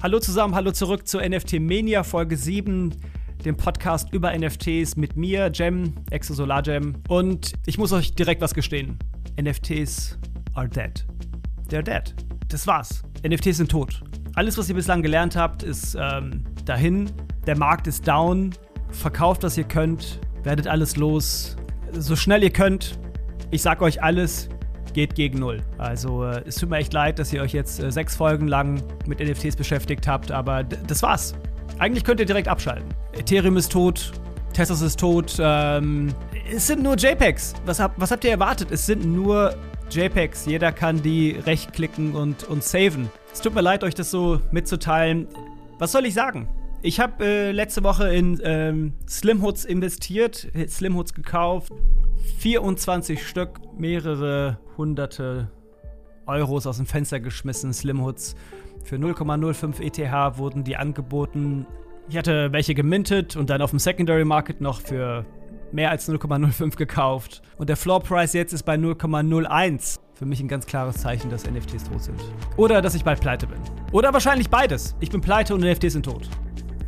Hallo zusammen, hallo zurück zu NFT Mania Folge 7, dem Podcast über NFTs mit mir, Jem, Exosolar Jem. Und ich muss euch direkt was gestehen. NFTs are dead. They're dead. Das war's. NFTs sind tot. Alles, was ihr bislang gelernt habt, ist ähm, dahin. Der Markt ist down. Verkauft, was ihr könnt. Werdet alles los. So schnell ihr könnt. Ich sag euch alles geht gegen null. Also äh, es tut mir echt leid, dass ihr euch jetzt äh, sechs Folgen lang mit NFTs beschäftigt habt, aber das war's. Eigentlich könnt ihr direkt abschalten. Ethereum ist tot, Tesla ist tot. Ähm, es sind nur JPEGs. Was, hab, was habt ihr erwartet? Es sind nur JPEGs. Jeder kann die rechtklicken und, und saven. Es tut mir leid, euch das so mitzuteilen. Was soll ich sagen? Ich habe äh, letzte Woche in ähm, Slimhoods investiert, Slimhoods gekauft. 24 Stück, mehrere hunderte Euros aus dem Fenster geschmissen, Slimhoods. Für 0,05 ETH wurden die angeboten. Ich hatte welche gemintet und dann auf dem Secondary Market noch für mehr als 0,05 gekauft. Und der Floor Price jetzt ist bei 0,01. Für mich ein ganz klares Zeichen, dass NFTs tot sind. Oder dass ich bald pleite bin. Oder wahrscheinlich beides. Ich bin pleite und NFTs sind tot.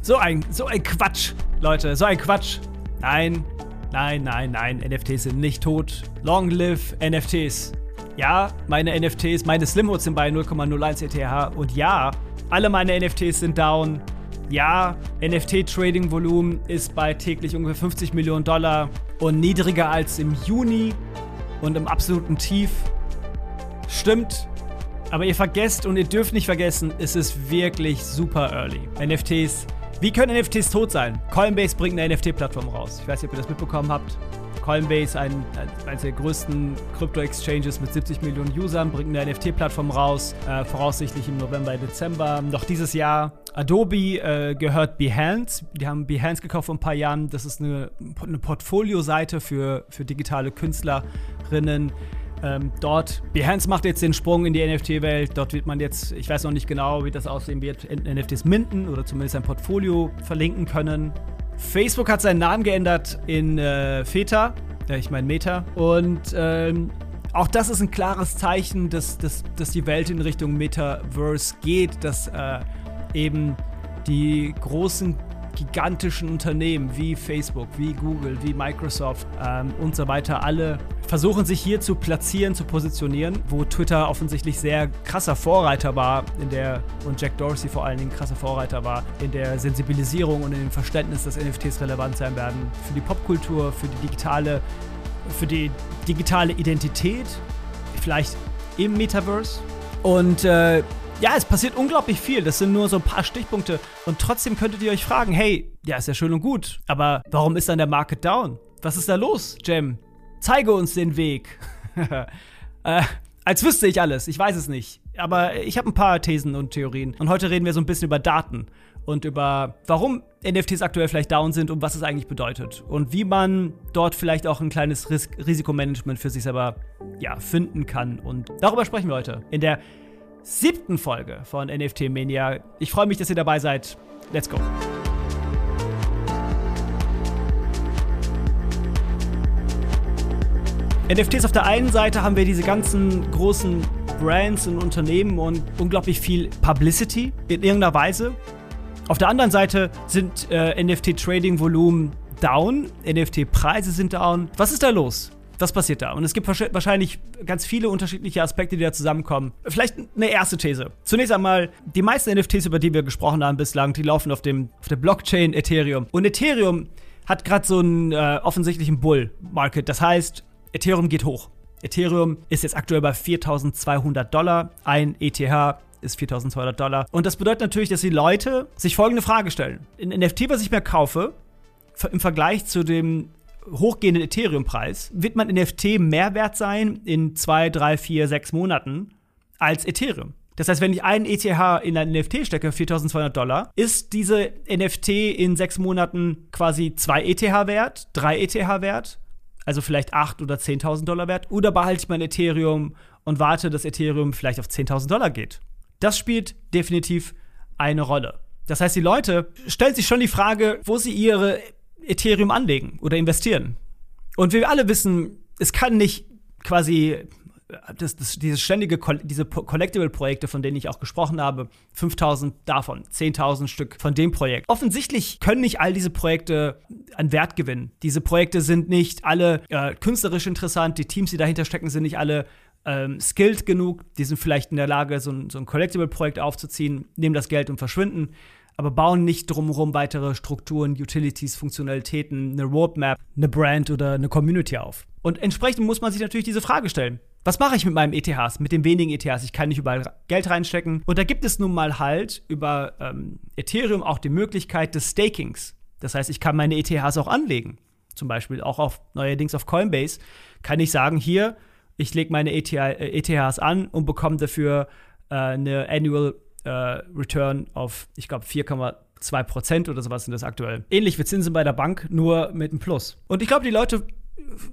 So ein, so ein Quatsch, Leute, so ein Quatsch. Nein, nein, nein, nein, NFTs sind nicht tot. Long live NFTs. Ja, meine NFTs, meine Slimhoods sind bei 0,01 ETH und ja, alle meine NFTs sind down. Ja, NFT-Trading-Volumen ist bei täglich ungefähr 50 Millionen Dollar und niedriger als im Juni und im absoluten Tief. Stimmt, aber ihr vergesst und ihr dürft nicht vergessen, es ist wirklich super early. NFTs wie können NFTs tot sein? Coinbase bringt eine NFT-Plattform raus. Ich weiß nicht, ob ihr das mitbekommen habt. Coinbase, ein, eines der größten Krypto-Exchanges mit 70 Millionen Usern, bringt eine NFT-Plattform raus, äh, voraussichtlich im November, Dezember. Noch dieses Jahr. Adobe äh, gehört Behance. Die haben Behance gekauft vor ein paar Jahren. Das ist eine, eine Portfolio-Seite für, für digitale Künstlerinnen. Ähm, dort, Behance macht jetzt den Sprung in die NFT-Welt. Dort wird man jetzt, ich weiß noch nicht genau, wie das aussehen wird, NFTs minden oder zumindest ein Portfolio verlinken können. Facebook hat seinen Namen geändert in äh, Feta, äh, ich meine Meta. Und ähm, auch das ist ein klares Zeichen, dass, dass, dass die Welt in Richtung Metaverse geht, dass äh, eben die großen gigantischen Unternehmen wie Facebook, wie Google, wie Microsoft ähm, und so weiter alle versuchen sich hier zu platzieren, zu positionieren, wo Twitter offensichtlich sehr krasser Vorreiter war in der und Jack Dorsey vor allen Dingen krasser Vorreiter war in der Sensibilisierung und in dem Verständnis, dass NFTs relevant sein werden für die Popkultur, für die digitale, für die digitale Identität, vielleicht im Metaverse. Und äh, ja, es passiert unglaublich viel. Das sind nur so ein paar Stichpunkte. Und trotzdem könntet ihr euch fragen, hey, ja, ist ja schön und gut. Aber warum ist dann der Market down? Was ist da los, Jem? Zeige uns den Weg. äh, als wüsste ich alles. Ich weiß es nicht. Aber ich habe ein paar Thesen und Theorien. Und heute reden wir so ein bisschen über Daten und über warum NFTs aktuell vielleicht down sind und was es eigentlich bedeutet. Und wie man dort vielleicht auch ein kleines Ris Risikomanagement für sich selber ja, finden kann. Und darüber sprechen wir heute. In der siebten Folge von NFT Mania. Ich freue mich, dass ihr dabei seid. Let's go. NFTs auf der einen Seite haben wir diese ganzen großen Brands und Unternehmen und unglaublich viel Publicity in irgendeiner Weise. Auf der anderen Seite sind äh, NFT-Trading-Volumen down, NFT-Preise sind down. Was ist da los? Was passiert da? Und es gibt wahrscheinlich ganz viele unterschiedliche Aspekte, die da zusammenkommen. Vielleicht eine erste These. Zunächst einmal, die meisten NFTs, über die wir gesprochen haben bislang, die laufen auf, dem, auf der Blockchain Ethereum. Und Ethereum hat gerade so einen äh, offensichtlichen Bull-Market. Das heißt, Ethereum geht hoch. Ethereum ist jetzt aktuell bei 4200 Dollar. Ein ETH ist 4200 Dollar. Und das bedeutet natürlich, dass die Leute sich folgende Frage stellen. Ein NFT, was ich mir kaufe, im Vergleich zu dem hochgehenden Ethereum-Preis wird mein NFT mehr wert sein in zwei, drei, vier, sechs Monaten als Ethereum. Das heißt, wenn ich einen ETH in ein NFT stecke, 4200 Dollar, ist diese NFT in sechs Monaten quasi zwei ETH wert, drei ETH wert, also vielleicht 8 oder 10.000 Dollar wert, oder behalte ich mein Ethereum und warte, dass Ethereum vielleicht auf 10.000 Dollar geht. Das spielt definitiv eine Rolle. Das heißt, die Leute stellen sich schon die Frage, wo sie ihre Ethereum anlegen oder investieren. Und wir alle wissen, es kann nicht quasi das, das, diese ständige, diese Collectible-Projekte, von denen ich auch gesprochen habe, 5000 davon, 10.000 Stück von dem Projekt. Offensichtlich können nicht all diese Projekte an Wert gewinnen. Diese Projekte sind nicht alle äh, künstlerisch interessant, die Teams, die dahinter stecken, sind nicht alle ähm, skilled genug, die sind vielleicht in der Lage, so ein, so ein Collectible-Projekt aufzuziehen, nehmen das Geld und verschwinden aber bauen nicht drumherum weitere Strukturen, Utilities, Funktionalitäten, eine Roadmap, eine Brand oder eine Community auf. Und entsprechend muss man sich natürlich diese Frage stellen. Was mache ich mit meinem ETHs, mit den wenigen ETHs? Ich kann nicht überall Geld reinstecken. Und da gibt es nun mal halt über ähm, Ethereum auch die Möglichkeit des Stakings. Das heißt, ich kann meine ETHs auch anlegen. Zum Beispiel auch auf neuerdings auf Coinbase kann ich sagen, hier, ich lege meine ETH, äh, ETHs an und bekomme dafür äh, eine Annual äh, Return auf, ich glaube, 4,2 Prozent oder sowas sind das aktuell. Ähnlich wie Zinsen bei der Bank, nur mit einem Plus. Und ich glaube, die Leute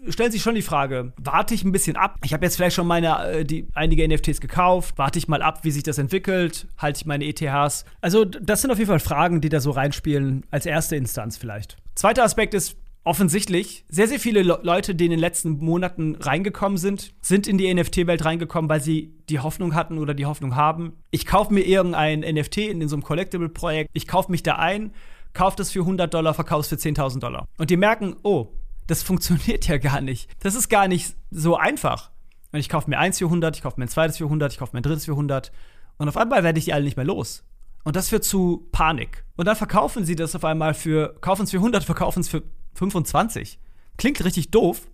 stellen sich schon die Frage, warte ich ein bisschen ab? Ich habe jetzt vielleicht schon meine, äh, die, einige NFTs gekauft, warte ich mal ab, wie sich das entwickelt, halte ich meine ETHs? Also das sind auf jeden Fall Fragen, die da so reinspielen, als erste Instanz vielleicht. Zweiter Aspekt ist, offensichtlich sehr, sehr viele Le Leute, die in den letzten Monaten reingekommen sind, sind in die NFT-Welt reingekommen, weil sie die Hoffnung hatten oder die Hoffnung haben. Ich kaufe mir irgendein NFT in, in so einem Collectible-Projekt, ich kaufe mich da ein, kaufe das für 100 Dollar, verkaufe es für 10.000 Dollar. Und die merken, oh, das funktioniert ja gar nicht. Das ist gar nicht so einfach. Und ich kaufe mir eins für 100, ich kaufe mir ein zweites für 100, ich kaufe mir ein drittes für 100. Und auf einmal werde ich die alle nicht mehr los. Und das führt zu Panik. Und dann verkaufen sie das auf einmal für, kaufen es für 100, verkaufen es für 25. Klingt richtig doof,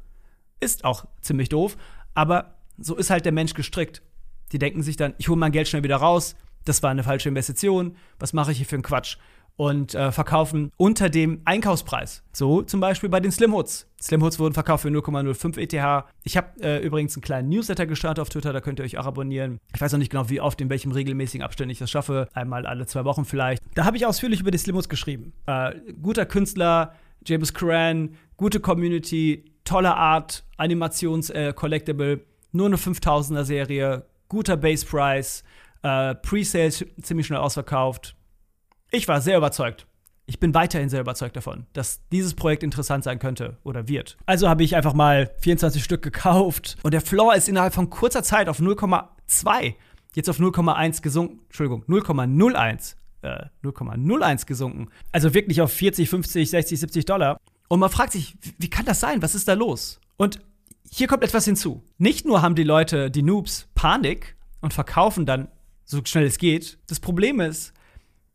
ist auch ziemlich doof, aber so ist halt der Mensch gestrickt. Die denken sich dann, ich hole mein Geld schnell wieder raus, das war eine falsche Investition, was mache ich hier für einen Quatsch? Und äh, verkaufen unter dem Einkaufspreis. So zum Beispiel bei den Slimhoods. Slimhoods wurden verkauft für 0,05 ETH. Ich habe äh, übrigens einen kleinen Newsletter gestartet auf Twitter, da könnt ihr euch auch abonnieren. Ich weiß noch nicht genau, wie oft, in welchem regelmäßigen Abständen ich das schaffe. Einmal alle zwei Wochen vielleicht. Da habe ich ausführlich über die Slimhoods geschrieben. Äh, guter Künstler, James Curran, gute Community, tolle Art, Animations-Collectible, äh, nur eine 5000er Serie, guter Base Price, äh, Pre-Sales ziemlich schnell ausverkauft. Ich war sehr überzeugt. Ich bin weiterhin sehr überzeugt davon, dass dieses Projekt interessant sein könnte oder wird. Also habe ich einfach mal 24 Stück gekauft und der Floor ist innerhalb von kurzer Zeit auf 0,2, jetzt auf 0,1 gesunken. Entschuldigung, 0,01 äh, 0,01 gesunken. Also wirklich auf 40, 50, 60, 70 Dollar. Und man fragt sich, wie kann das sein? Was ist da los? Und hier kommt etwas hinzu. Nicht nur haben die Leute, die Noobs, Panik und verkaufen dann so schnell es geht. Das Problem ist,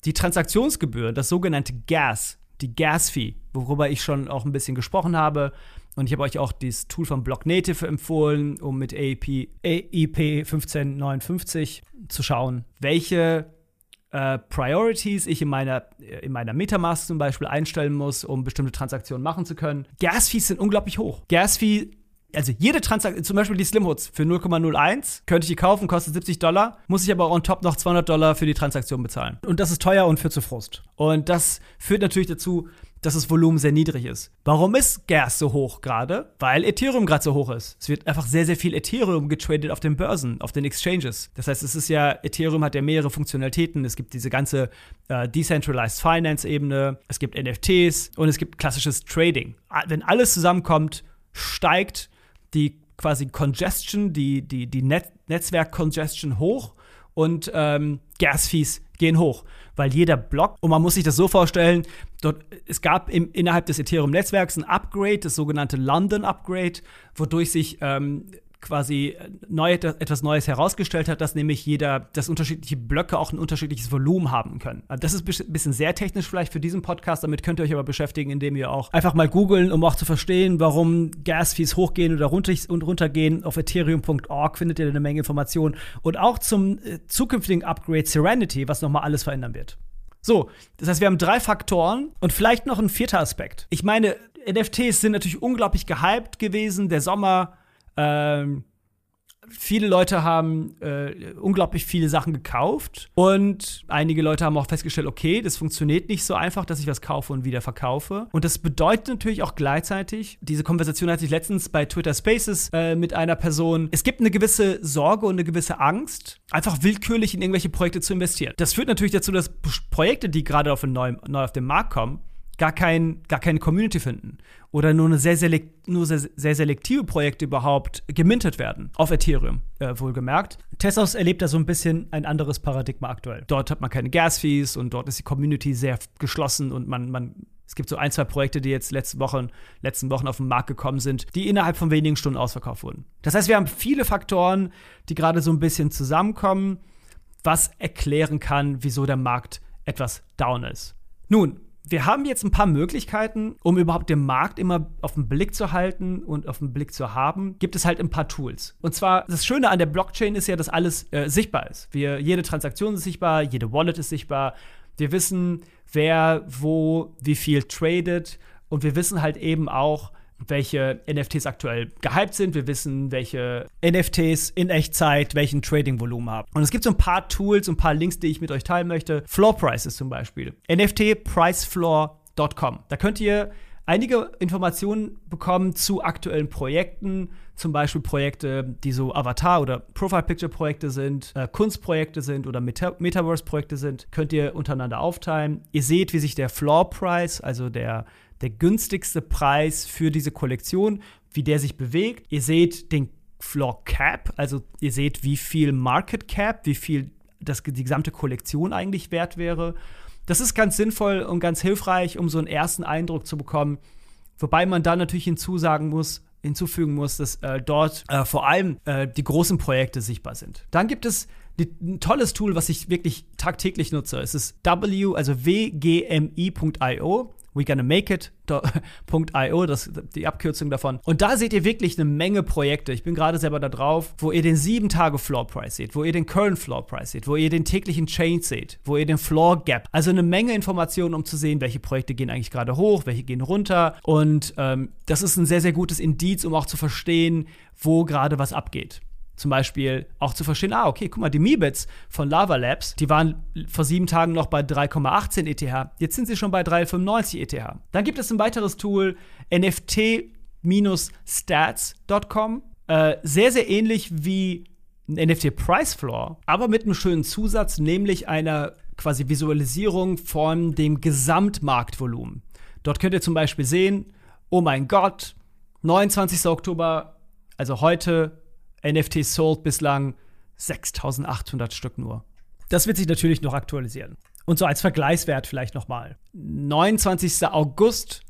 die Transaktionsgebühr, das sogenannte Gas, die Gas-Fee, worüber ich schon auch ein bisschen gesprochen habe. Und ich habe euch auch das Tool von Block Native empfohlen, um mit AEP, AEP 1559 zu schauen, welche äh, Priorities ich in meiner, in meiner Metamask zum Beispiel einstellen muss, um bestimmte Transaktionen machen zu können. Gas-Fees sind unglaublich hoch. Gas-Fee also jede Transaktion, zum Beispiel die Slimhoods für 0,01, könnte ich die kaufen, kostet 70 Dollar, muss ich aber on top noch 200 Dollar für die Transaktion bezahlen. Und das ist teuer und führt zu Frust. Und das führt natürlich dazu, dass das Volumen sehr niedrig ist. Warum ist Gas so hoch gerade? Weil Ethereum gerade so hoch ist. Es wird einfach sehr, sehr viel Ethereum getradet auf den Börsen, auf den Exchanges. Das heißt, es ist ja, Ethereum hat ja mehrere Funktionalitäten. Es gibt diese ganze äh, Decentralized Finance-Ebene, es gibt NFTs und es gibt klassisches Trading. Wenn alles zusammenkommt, steigt die quasi Congestion, die, die, die Net Netzwerk-Congestion hoch und ähm, Gas-Fees gehen hoch, weil jeder Block, und man muss sich das so vorstellen, dort, es gab im, innerhalb des Ethereum-Netzwerks ein Upgrade, das sogenannte London Upgrade, wodurch sich ähm, quasi neu, etwas Neues herausgestellt hat, dass nämlich jeder, dass unterschiedliche Blöcke auch ein unterschiedliches Volumen haben können. Also das ist ein bisschen sehr technisch vielleicht für diesen Podcast, damit könnt ihr euch aber beschäftigen, indem ihr auch einfach mal googeln, um auch zu verstehen, warum Gas-Fees hochgehen oder runtergehen. Auf ethereum.org findet ihr eine Menge Informationen und auch zum äh, zukünftigen Upgrade Serenity, was nochmal alles verändern wird. So, das heißt, wir haben drei Faktoren und vielleicht noch ein vierter Aspekt. Ich meine, NFTs sind natürlich unglaublich gehypt gewesen. Der Sommer ähm, viele Leute haben äh, unglaublich viele Sachen gekauft und einige Leute haben auch festgestellt, okay, das funktioniert nicht so einfach, dass ich was kaufe und wieder verkaufe. Und das bedeutet natürlich auch gleichzeitig, diese Konversation hatte ich letztens bei Twitter Spaces äh, mit einer Person, es gibt eine gewisse Sorge und eine gewisse Angst, einfach willkürlich in irgendwelche Projekte zu investieren. Das führt natürlich dazu, dass Projekte, die gerade auf neu, neu auf den Markt kommen, gar, kein, gar keine Community finden oder nur, eine sehr, selekt, nur sehr, sehr selektive Projekte überhaupt gemintet werden. Auf Ethereum, äh, wohlgemerkt. Tessos erlebt da so ein bisschen ein anderes Paradigma aktuell. Dort hat man keine Gas-Fees und dort ist die Community sehr geschlossen und man, man es gibt so ein, zwei Projekte, die jetzt letzte Wochen, letzten Wochen auf den Markt gekommen sind, die innerhalb von wenigen Stunden ausverkauft wurden. Das heißt, wir haben viele Faktoren, die gerade so ein bisschen zusammenkommen, was erklären kann, wieso der Markt etwas down ist. Nun, wir haben jetzt ein paar Möglichkeiten, um überhaupt den Markt immer auf den Blick zu halten und auf den Blick zu haben, gibt es halt ein paar Tools. Und zwar, das Schöne an der Blockchain ist ja, dass alles äh, sichtbar ist. Wir, jede Transaktion ist sichtbar, jede Wallet ist sichtbar. Wir wissen, wer wo wie viel tradet und wir wissen halt eben auch, welche NFTs aktuell gehypt sind. Wir wissen, welche NFTs in Echtzeit welchen Trading-Volumen haben. Und es gibt so ein paar Tools, ein paar Links, die ich mit euch teilen möchte. Floor Prices zum Beispiel. NFTpricefloor.com. Da könnt ihr einige Informationen bekommen zu aktuellen Projekten, zum Beispiel Projekte, die so Avatar- oder Profile-Picture-Projekte sind, äh, Kunstprojekte sind oder Meta Metaverse-Projekte sind, könnt ihr untereinander aufteilen. Ihr seht, wie sich der Floor-Price, also der der günstigste Preis für diese Kollektion, wie der sich bewegt. Ihr seht den Floor Cap, also ihr seht, wie viel Market Cap, wie viel das, die gesamte Kollektion eigentlich wert wäre. Das ist ganz sinnvoll und ganz hilfreich, um so einen ersten Eindruck zu bekommen. Wobei man da natürlich hinzusagen muss, hinzufügen muss, dass äh, dort äh, vor allem äh, die großen Projekte sichtbar sind. Dann gibt es ein tolles Tool, was ich wirklich tagtäglich nutze. Es ist W, also wgmi.io we gonna make it.io, das die Abkürzung davon. Und da seht ihr wirklich eine Menge Projekte. Ich bin gerade selber da drauf, wo ihr den 7 Tage Floor Price seht, wo ihr den Current Floor Price seht, wo ihr den täglichen Change seht, wo ihr den Floor Gap. Also eine Menge Informationen, um zu sehen, welche Projekte gehen eigentlich gerade hoch, welche gehen runter. Und ähm, das ist ein sehr, sehr gutes Indiz, um auch zu verstehen, wo gerade was abgeht zum Beispiel auch zu verstehen, ah, okay, guck mal, die Mibits von Lava Labs, die waren vor sieben Tagen noch bei 3,18 ETH, jetzt sind sie schon bei 3,95 ETH. Dann gibt es ein weiteres Tool, nft-stats.com, äh, sehr, sehr ähnlich wie ein NFT Price Floor, aber mit einem schönen Zusatz, nämlich einer quasi Visualisierung von dem Gesamtmarktvolumen. Dort könnt ihr zum Beispiel sehen, oh mein Gott, 29. Oktober, also heute NFTs sold bislang 6800 Stück nur. Das wird sich natürlich noch aktualisieren. Und so als Vergleichswert vielleicht nochmal. 29. August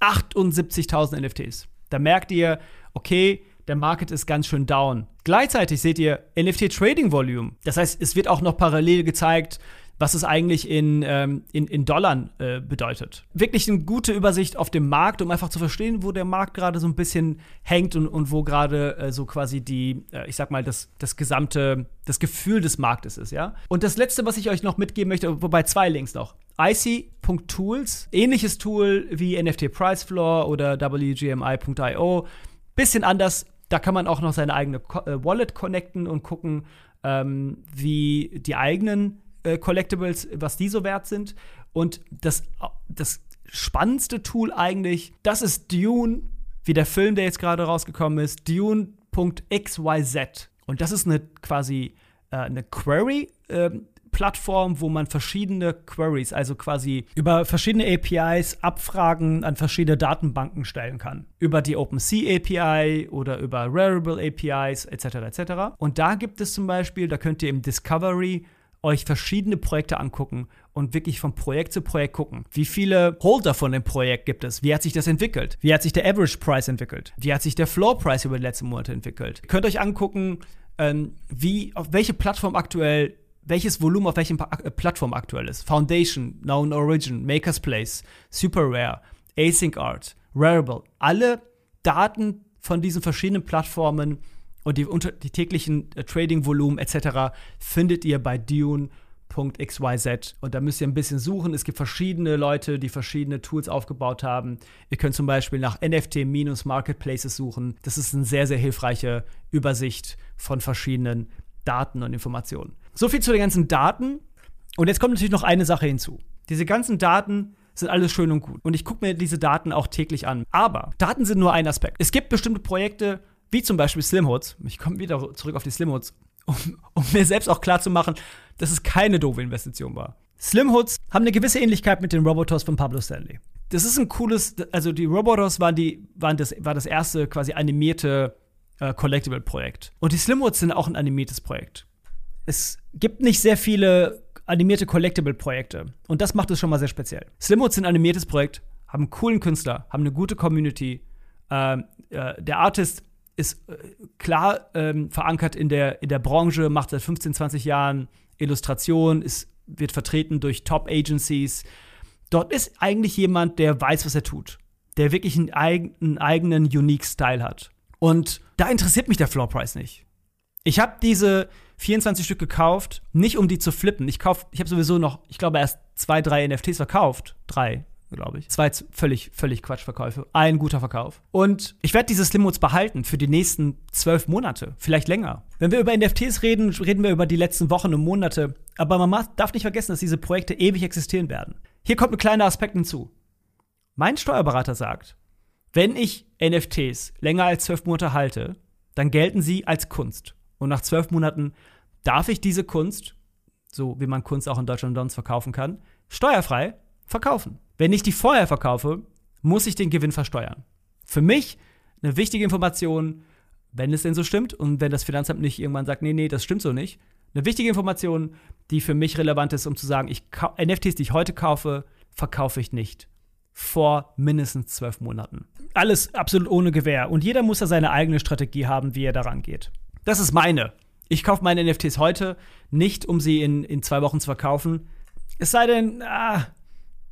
78.000 NFTs. Da merkt ihr, okay, der Market ist ganz schön down. Gleichzeitig seht ihr NFT Trading Volume. Das heißt, es wird auch noch parallel gezeigt, was es eigentlich in, ähm, in, in Dollar äh, bedeutet. Wirklich eine gute Übersicht auf dem Markt, um einfach zu verstehen, wo der Markt gerade so ein bisschen hängt und, und wo gerade äh, so quasi die, äh, ich sag mal, das, das gesamte, das Gefühl des Marktes ist, ja. Und das letzte, was ich euch noch mitgeben möchte, wobei zwei Links noch. IC.tools, ähnliches Tool wie NFT Price Floor oder WGMI.io. Bisschen anders, da kann man auch noch seine eigene äh, Wallet connecten und gucken, ähm, wie die eigenen äh, Collectibles, was die so wert sind. Und das, das spannendste Tool eigentlich, das ist Dune, wie der Film, der jetzt gerade rausgekommen ist, Dune.xyz. Und das ist eine quasi äh, eine Query. Äh, Plattform, wo man verschiedene Queries, also quasi über verschiedene APIs Abfragen an verschiedene Datenbanken stellen kann. Über die OpenSea API oder über Rarible APIs etc. etc. Und da gibt es zum Beispiel, da könnt ihr im Discovery euch verschiedene Projekte angucken und wirklich von Projekt zu Projekt gucken. Wie viele Holder von dem Projekt gibt es? Wie hat sich das entwickelt? Wie hat sich der Average Price entwickelt? Wie hat sich der Floor Price über die letzten Monate entwickelt? Ihr könnt euch angucken, ähm, wie, auf welche Plattform aktuell welches Volumen auf welchen äh, Plattform aktuell ist. Foundation, Known Origin, Maker's Place, Super Rare, Async Art, Rarible. Alle Daten von diesen verschiedenen Plattformen und die, die täglichen äh, Trading-Volumen etc. findet ihr bei Dune.xyz. Und da müsst ihr ein bisschen suchen. Es gibt verschiedene Leute, die verschiedene Tools aufgebaut haben. Ihr könnt zum Beispiel nach NFT-Marketplaces suchen. Das ist eine sehr, sehr hilfreiche Übersicht von verschiedenen Daten und Informationen. So viel zu den ganzen Daten. Und jetzt kommt natürlich noch eine Sache hinzu. Diese ganzen Daten sind alles schön und gut. Und ich gucke mir diese Daten auch täglich an. Aber Daten sind nur ein Aspekt. Es gibt bestimmte Projekte, wie zum Beispiel Slimhoods. Ich komme wieder zurück auf die Slimhoods, um, um mir selbst auch klar zu machen, dass es keine doofe Investition war. Slimhoods haben eine gewisse Ähnlichkeit mit den Robotos von Pablo Stanley. Das ist ein cooles, also die Robotos waren, die, waren das, war das erste quasi animierte äh, Collectible-Projekt. Und die Slimhoods sind auch ein animiertes Projekt. Es gibt nicht sehr viele animierte Collectible-Projekte. Und das macht es schon mal sehr speziell. Slimhoods sind ein animiertes Projekt, haben einen coolen Künstler, haben eine gute Community. Ähm, äh, der Artist ist äh, klar ähm, verankert in der, in der Branche, macht seit 15, 20 Jahren Illustration, ist, wird vertreten durch Top-Agencies. Dort ist eigentlich jemand, der weiß, was er tut. Der wirklich einen, eig einen eigenen, unique Style hat. Und da interessiert mich der Floor Price nicht. Ich habe diese 24 Stück gekauft, nicht um die zu flippen. Ich ich habe sowieso noch, ich glaube, erst zwei, drei NFTs verkauft. Drei, glaube ich. Zwei völlig, völlig Quatschverkäufe. Ein guter Verkauf. Und ich werde diese Slimmodes behalten für die nächsten zwölf Monate, vielleicht länger. Wenn wir über NFTs reden, reden wir über die letzten Wochen und Monate. Aber man darf nicht vergessen, dass diese Projekte ewig existieren werden. Hier kommt ein kleiner Aspekt hinzu. Mein Steuerberater sagt, wenn ich NFTs länger als zwölf Monate halte, dann gelten sie als Kunst. Und nach zwölf Monaten darf ich diese Kunst, so wie man Kunst auch in Deutschland und sonst verkaufen kann, steuerfrei verkaufen. Wenn ich die vorher verkaufe, muss ich den Gewinn versteuern. Für mich eine wichtige Information, wenn es denn so stimmt und wenn das Finanzamt nicht irgendwann sagt, nee, nee, das stimmt so nicht. Eine wichtige Information, die für mich relevant ist, um zu sagen, ich NFTs, die ich heute kaufe, verkaufe ich nicht. Vor mindestens zwölf Monaten. Alles absolut ohne Gewähr. Und jeder muss da seine eigene Strategie haben, wie er daran geht. Das ist meine. Ich kaufe meine NFTs heute nicht, um sie in, in zwei Wochen zu verkaufen. Es sei denn, ah,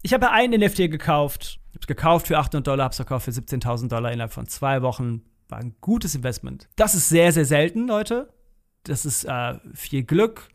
ich habe ein NFT gekauft. Ich habe es gekauft für 800 Dollar, habe es verkauft für 17.000 Dollar innerhalb von zwei Wochen. War ein gutes Investment. Das ist sehr, sehr selten, Leute. Das ist äh, viel Glück,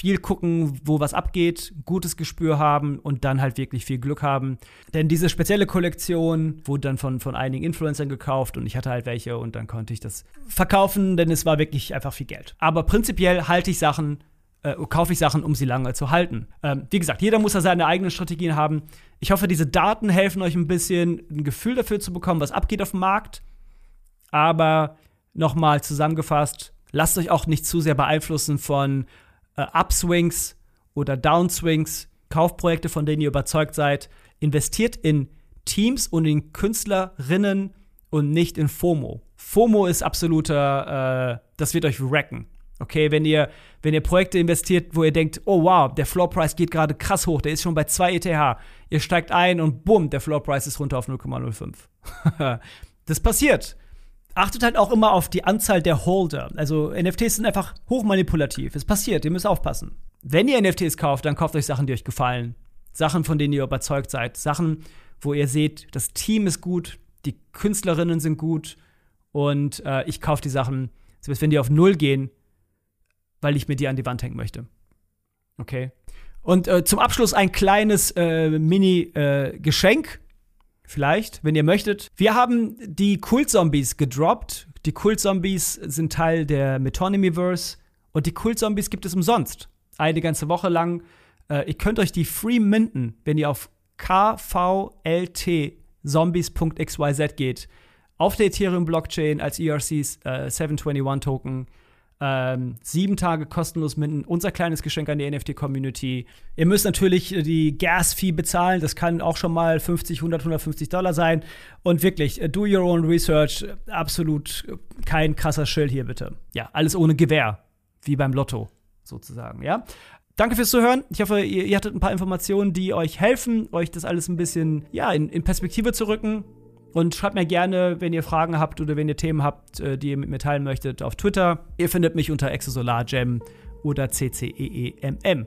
viel gucken, wo was abgeht, gutes Gespür haben und dann halt wirklich viel Glück haben. Denn diese spezielle Kollektion wurde dann von, von einigen Influencern gekauft und ich hatte halt welche und dann konnte ich das verkaufen, denn es war wirklich einfach viel Geld. Aber prinzipiell halte ich Sachen, äh, kaufe ich Sachen, um sie lange zu halten. Ähm, wie gesagt, jeder muss da seine eigenen Strategien haben. Ich hoffe, diese Daten helfen euch ein bisschen, ein Gefühl dafür zu bekommen, was abgeht auf dem Markt. Aber nochmal zusammengefasst, lasst euch auch nicht zu sehr beeinflussen von äh, Upswings oder Downswings, Kaufprojekte, von denen ihr überzeugt seid. Investiert in Teams und in Künstlerinnen und nicht in FOMO. FOMO ist absoluter, äh, das wird euch wrecken. Okay, wenn ihr, wenn ihr Projekte investiert, wo ihr denkt, oh wow, der Floor Price geht gerade krass hoch, der ist schon bei 2 ETH. Ihr steigt ein und bumm, der Floor Price ist runter auf 0,05. das passiert achtet halt auch immer auf die Anzahl der Holder. Also NFTs sind einfach hochmanipulativ. Es passiert, ihr müsst aufpassen. Wenn ihr NFTs kauft, dann kauft euch Sachen, die euch gefallen. Sachen, von denen ihr überzeugt seid. Sachen, wo ihr seht, das Team ist gut, die Künstlerinnen sind gut und äh, ich kaufe die Sachen, selbst wenn die auf Null gehen, weil ich mir die an die Wand hängen möchte. Okay? Und äh, zum Abschluss ein kleines äh, Mini-Geschenk äh, vielleicht, wenn ihr möchtet. Wir haben die Kult-Zombies gedroppt. Die Kult-Zombies sind Teil der Metonymiverse und die Kult-Zombies gibt es umsonst. Eine ganze Woche lang. Äh, ihr könnt euch die free minten, wenn ihr auf kvltzombies.xyz geht. Auf der Ethereum-Blockchain als ERC äh, 721-Token ähm, sieben Tage kostenlos minden. Unser kleines Geschenk an die NFT-Community. Ihr müsst natürlich die Gas-Fee bezahlen. Das kann auch schon mal 50, 100, 150 Dollar sein. Und wirklich, äh, do your own research. Absolut kein krasser Schild hier, bitte. Ja, alles ohne Gewehr. Wie beim Lotto, sozusagen, ja. Danke fürs Zuhören. Ich hoffe, ihr, ihr hattet ein paar Informationen, die euch helfen, euch das alles ein bisschen ja, in, in Perspektive zu rücken. Und schreibt mir gerne, wenn ihr Fragen habt oder wenn ihr Themen habt, äh, die ihr mit mir teilen möchtet, auf Twitter. Ihr findet mich unter exosolargem oder CCEEMM.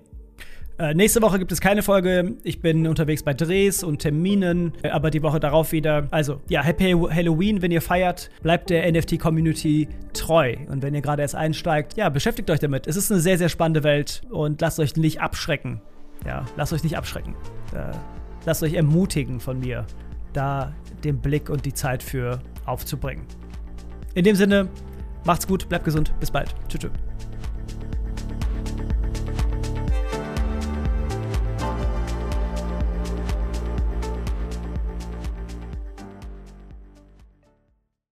Äh, nächste Woche gibt es keine Folge. Ich bin unterwegs bei Drehs und Terminen, äh, aber die Woche darauf wieder. Also, ja, Happy Halloween, wenn ihr feiert. Bleibt der NFT-Community treu. Und wenn ihr gerade erst einsteigt, ja, beschäftigt euch damit. Es ist eine sehr, sehr spannende Welt und lasst euch nicht abschrecken. Ja, lasst euch nicht abschrecken. Äh, lasst euch ermutigen von mir da den Blick und die Zeit für aufzubringen. In dem Sinne, macht's gut, bleibt gesund, bis bald. Tschüss. tschüss.